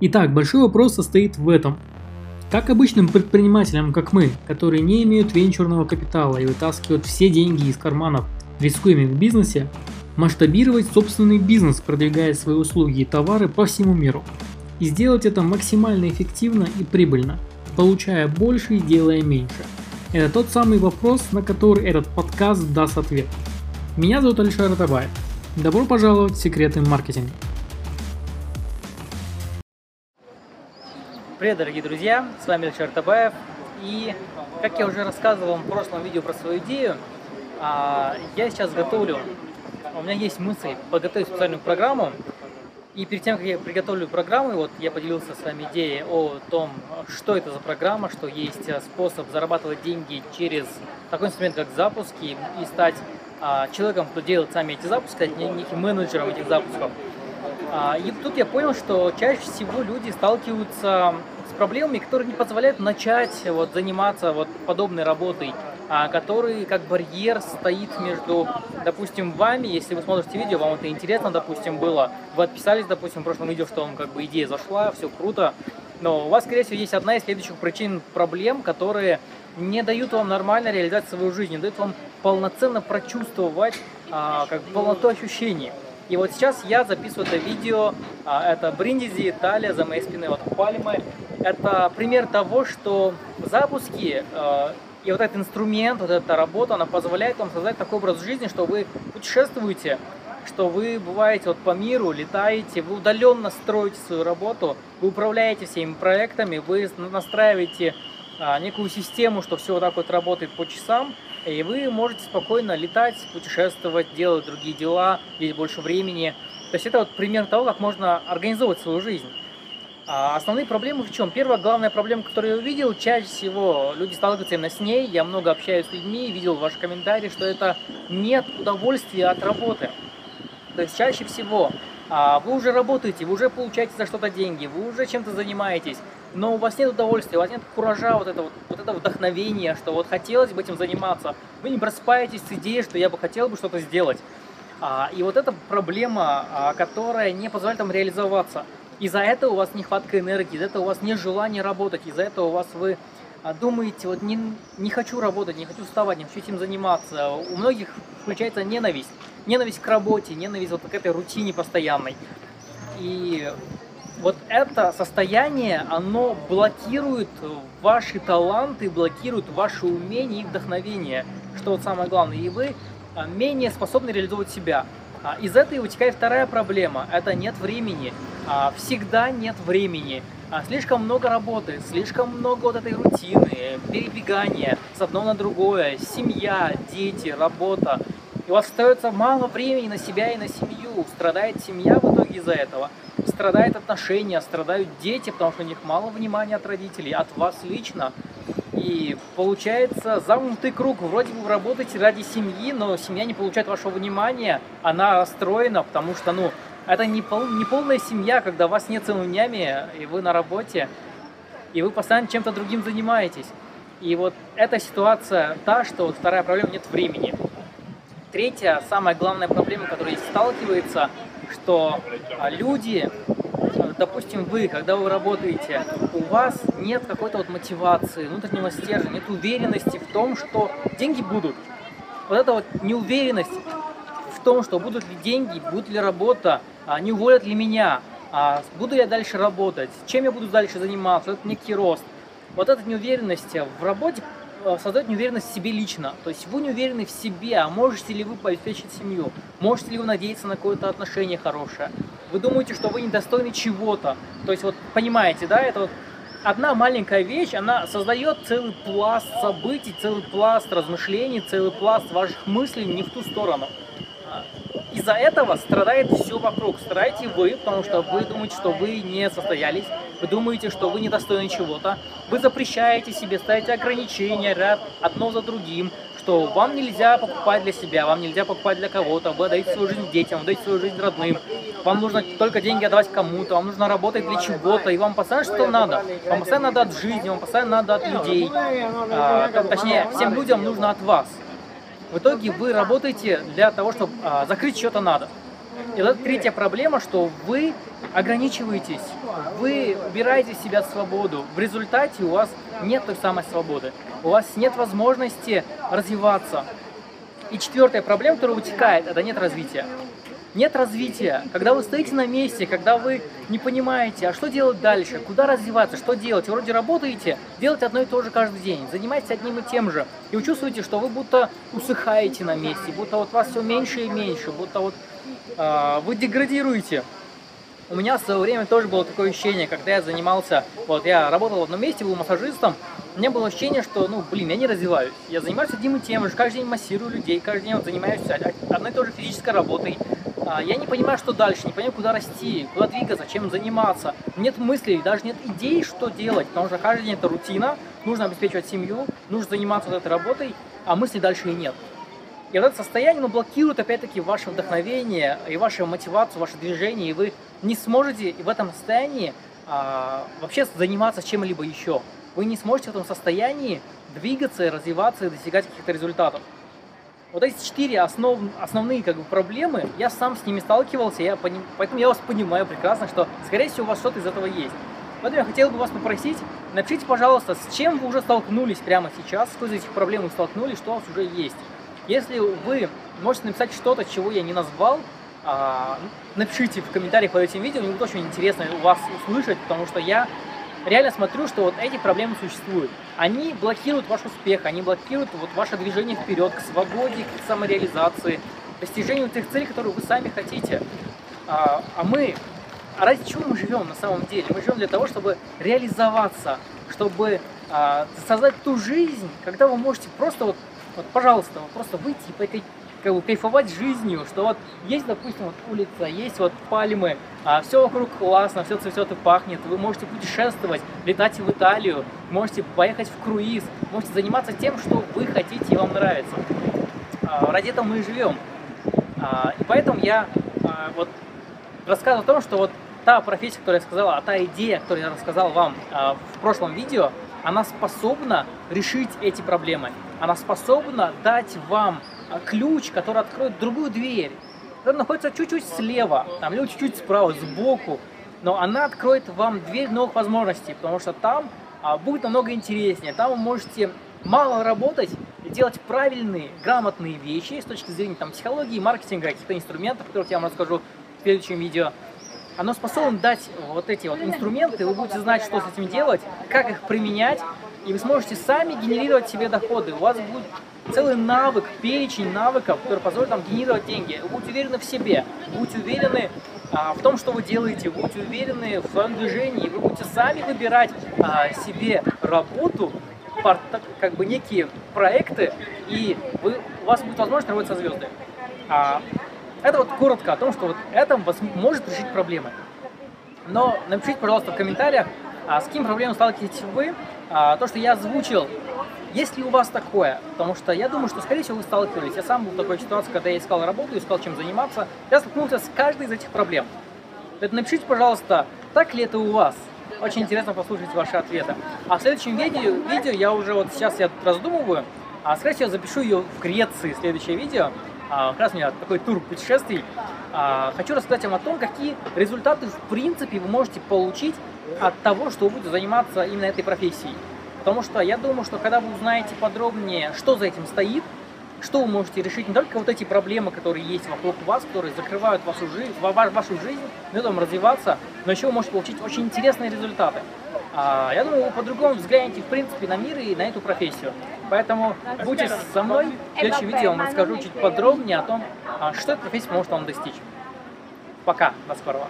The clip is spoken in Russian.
Итак, большой вопрос состоит в этом. Как обычным предпринимателям, как мы, которые не имеют венчурного капитала и вытаскивают все деньги из карманов, рискуемых в бизнесе, масштабировать собственный бизнес, продвигая свои услуги и товары по всему миру. И сделать это максимально эффективно и прибыльно, получая больше и делая меньше. Это тот самый вопрос, на который этот подкаст даст ответ. Меня зовут Алишер Атабаев. Добро пожаловать в секреты маркетинга. Привет, дорогие друзья, с вами Алишер Табаев. И, как я уже рассказывал в прошлом видео про свою идею, а, я сейчас готовлю, у меня есть мысль подготовить специальную программу, и перед тем, как я приготовлю программу, вот я поделился с вами идеей о том, что это за программа, что есть способ зарабатывать деньги через такой инструмент, как запуски, и стать а, человеком, кто делает сами эти запуски, стать неким менеджером этих запусков. А, и тут я понял, что чаще всего люди сталкиваются с проблемами, которые не позволяют начать вот, заниматься вот, подобной работой, а, который как барьер стоит между, допустим, вами, если вы смотрите видео, вам это интересно, допустим, было, вы отписались, допустим, в прошлом видео, что вам как бы идея зашла, все круто, но у вас, скорее всего, есть одна из следующих причин проблем, которые не дают вам нормально реализовать свою жизнь, не дают вам полноценно прочувствовать а, как полноту ощущений. И вот сейчас я записываю это видео, а, это Бриндизи, Италия, за моей спиной вот пальмы. Это пример того, что запуски а, и вот этот инструмент, вот эта работа, она позволяет вам создать такой образ жизни, что вы путешествуете, что вы бываете вот по миру, летаете, вы удаленно строите свою работу, вы управляете всеми проектами, вы настраиваете а, некую систему, что все вот так вот работает по часам, и вы можете спокойно летать, путешествовать, делать другие дела, иметь больше времени. То есть это вот пример того, как можно организовывать свою жизнь. А основные проблемы в чем? Первая главная проблема, которую я увидел, чаще всего люди сталкиваются именно с ней. Я много общаюсь с людьми, видел ваши комментарии, что это нет удовольствия от работы. То есть чаще всего а, вы уже работаете, вы уже получаете за что-то деньги, вы уже чем-то занимаетесь, но у вас нет удовольствия, у вас нет куража, вот, это вот, вот это вдохновение, что вот хотелось бы этим заниматься. Вы не просыпаетесь с идеей, что я бы хотел бы что-то сделать. А, и вот эта проблема, а, которая не позволяет вам реализоваться. Из-за этого у вас нехватка энергии, из-за этого у вас нет желания работать, из-за этого у вас вы а, думаете, вот не, не хочу работать, не хочу вставать, не хочу этим заниматься. У многих включается ненависть. Ненависть к работе, ненависть вот к этой рутине постоянной. И вот это состояние, оно блокирует ваши таланты, блокирует ваши умения и вдохновение, что вот самое главное. И вы а, менее способны реализовывать себя. А, из этой вытекает вторая проблема – это нет времени. А, всегда нет времени. Слишком много работы, слишком много вот этой рутины, перебегания с одного на другое, семья, дети, работа. И у вас остается мало времени на себя и на семью. Страдает семья в итоге из-за этого – страдают отношения, страдают дети, потому что у них мало внимания от родителей, от вас лично. И получается замкнутый круг. Вроде бы вы работаете ради семьи, но семья не получает вашего внимания, она расстроена, потому что, ну, это не, пол, не полная семья, когда вас нет целыми днями, и вы на работе, и вы постоянно чем-то другим занимаетесь. И вот эта ситуация та, что вот вторая проблема – нет времени. Третья, самая главная проблема, которая сталкивается – что а, люди, допустим, вы, когда вы работаете, у вас нет какой-то вот мотивации, внутреннего стержня, нет уверенности в том, что деньги будут. Вот эта вот неуверенность в том, что будут ли деньги, будет ли работа, а, не уволят ли меня, а буду я дальше работать, чем я буду дальше заниматься, это некий рост. Вот эта неуверенность в работе создает неуверенность в себе лично. То есть вы не уверены в себе, а можете ли вы обеспечить семью, можете ли вы надеяться на какое-то отношение хорошее. Вы думаете, что вы недостойны чего-то. То есть вот понимаете, да, это вот одна маленькая вещь, она создает целый пласт событий, целый пласт размышлений, целый пласт ваших мыслей не в ту сторону. Из-за этого страдает все вокруг. Страдаете вы, потому что вы думаете, что вы не состоялись, вы думаете, что вы недостойны чего-то, вы запрещаете себе, ставите ограничения ряд одно за другим, что вам нельзя покупать для себя, вам нельзя покупать для кого-то, вы отдаете свою жизнь детям, вы отдаете свою жизнь родным, вам нужно только деньги отдавать кому-то, вам нужно работать для чего-то, и вам постоянно что надо, вам постоянно надо от жизни, вам постоянно надо от людей, а, точнее, всем людям нужно от вас. В итоге вы работаете для того, чтобы а, закрыть что-то надо. И вот третья проблема, что вы ограничиваетесь, вы убираете из себя свободу. В результате у вас нет той самой свободы. У вас нет возможности развиваться. И четвертая проблема, которая вытекает, это нет развития. Нет развития. Когда вы стоите на месте, когда вы не понимаете, а что делать дальше, куда развиваться, что делать. Вроде работаете, делаете одно и то же каждый день, занимаетесь одним и тем же. И вы чувствуете, что вы будто усыхаете на месте, будто вот вас все меньше и меньше, будто вот э, вы деградируете. У меня в свое время тоже было такое ощущение, когда я занимался, вот я работал в одном месте, был массажистом, у меня было ощущение, что, ну, блин, я не развиваюсь. Я занимаюсь одним и тем же, каждый день массирую людей, каждый день вот, занимаюсь одной и той же физической работой. А, я не понимаю, что дальше, не понимаю, куда расти, куда двигаться, чем заниматься. Нет мыслей, даже нет идей, что делать, потому что каждый день это рутина, нужно обеспечивать семью, нужно заниматься вот этой работой, а мыслей дальше и нет. И вот это состояние оно блокирует опять-таки ваше вдохновение и вашу мотивацию, ваше движение, и вы не сможете в этом состоянии а, вообще заниматься чем-либо еще. Вы не сможете в этом состоянии двигаться, развиваться и достигать каких-то результатов. Вот эти четыре основ, основные как бы, проблемы, я сам с ними сталкивался, я поним, поэтому я вас понимаю прекрасно, что, скорее всего, у вас что-то из этого есть. Поэтому я хотел бы вас попросить, напишите, пожалуйста, с чем вы уже столкнулись прямо сейчас, какой из этих проблем вы столкнулись, что у вас уже есть. Если вы можете написать что-то, чего я не назвал, а, напишите в комментариях под этим видео, мне будет очень интересно вас услышать, потому что я реально смотрю, что вот эти проблемы существуют. Они блокируют ваш успех, они блокируют вот ваше движение вперед, к свободе, к самореализации, достижению тех целей, которые вы сами хотите. А, а мы, а ради чего мы живем на самом деле? Мы живем для того, чтобы реализоваться, чтобы а, создать ту жизнь, когда вы можете просто вот вот, пожалуйста, вот просто выйти и как бы кайфовать жизнью, что вот есть, допустим, вот улица, есть вот пальмы, а все вокруг классно, все цветет и пахнет, вы можете путешествовать, летать в Италию, можете поехать в круиз, можете заниматься тем, что вы хотите и вам нравится. А, ради этого мы и живем. А, и поэтому я а, вот рассказываю о том, что вот та профессия, которую я сказал, а та идея, которую я рассказал вам а, в прошлом видео, она способна решить эти проблемы она способна дать вам а, ключ, который откроет другую дверь. Она находится чуть-чуть слева, там, или чуть-чуть справа, сбоку, но она откроет вам дверь новых возможностей, потому что там а, будет намного интереснее. Там вы можете мало работать и делать правильные, грамотные вещи с точки зрения там, психологии, маркетинга, каких-то инструментов, о которых я вам расскажу в следующем видео. Оно способно дать вот эти вот инструменты, вы будете знать, что с этим делать, как их применять, и вы сможете сами генерировать себе доходы. У вас будет целый навык, перечень навыков, который позволит вам генерировать деньги. Вы будете уверены в себе, будете уверены а, в том, что вы делаете, будете уверены в своем движении, вы будете сами выбирать а, себе работу, как бы некие проекты, и вы, у вас будет возможность работать со звездами. А, это вот коротко о том, что вот это может решить проблемы. Но напишите, пожалуйста, в комментариях, а с каким проблемой сталкиваетесь вы, а, то, что я озвучил, есть ли у вас такое? Потому что я думаю, что, скорее всего, вы сталкивались. Я сам был в такой ситуации, когда я искал работу, искал чем заниматься. Я столкнулся с каждой из этих проблем. Поэтому напишите, пожалуйста, так ли это у вас? Очень интересно послушать ваши ответы. А в следующем видео, видео я уже вот сейчас я раздумываю, а скорее всего запишу ее в Греции, следующее видео. А, как раз у меня такой тур путешествий. А, хочу рассказать вам о том, какие результаты в принципе вы можете получить от того, что вы будете заниматься именно этой профессией. Потому что я думаю, что когда вы узнаете подробнее, что за этим стоит, что вы можете решить не только вот эти проблемы, которые есть вокруг вас, которые закрывают вашу жизнь, вашу жизнь, не там развиваться, но еще вы можете получить очень интересные результаты. А, я думаю, вы по-другому взглянете в принципе на мир и на эту профессию. Поэтому будьте со мной. В следующем видео я вам расскажу чуть подробнее о том, а, что эта профессия может вам достичь. Пока, до скорого.